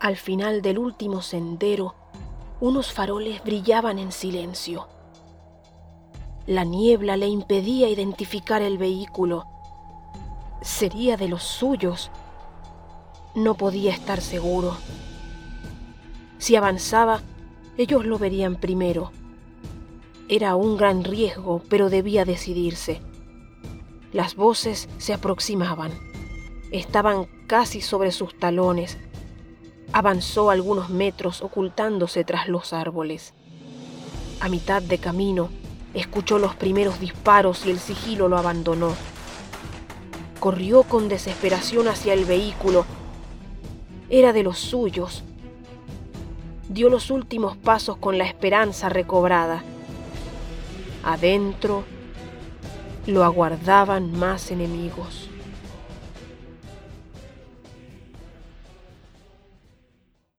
Al final del último sendero, unos faroles brillaban en silencio. La niebla le impedía identificar el vehículo. ¿Sería de los suyos? No podía estar seguro. Si avanzaba, ellos lo verían primero. Era un gran riesgo, pero debía decidirse. Las voces se aproximaban. Estaban casi sobre sus talones. Avanzó algunos metros ocultándose tras los árboles. A mitad de camino, escuchó los primeros disparos y el sigilo lo abandonó. Corrió con desesperación hacia el vehículo. Era de los suyos. Dio los últimos pasos con la esperanza recobrada. Adentro lo aguardaban más enemigos.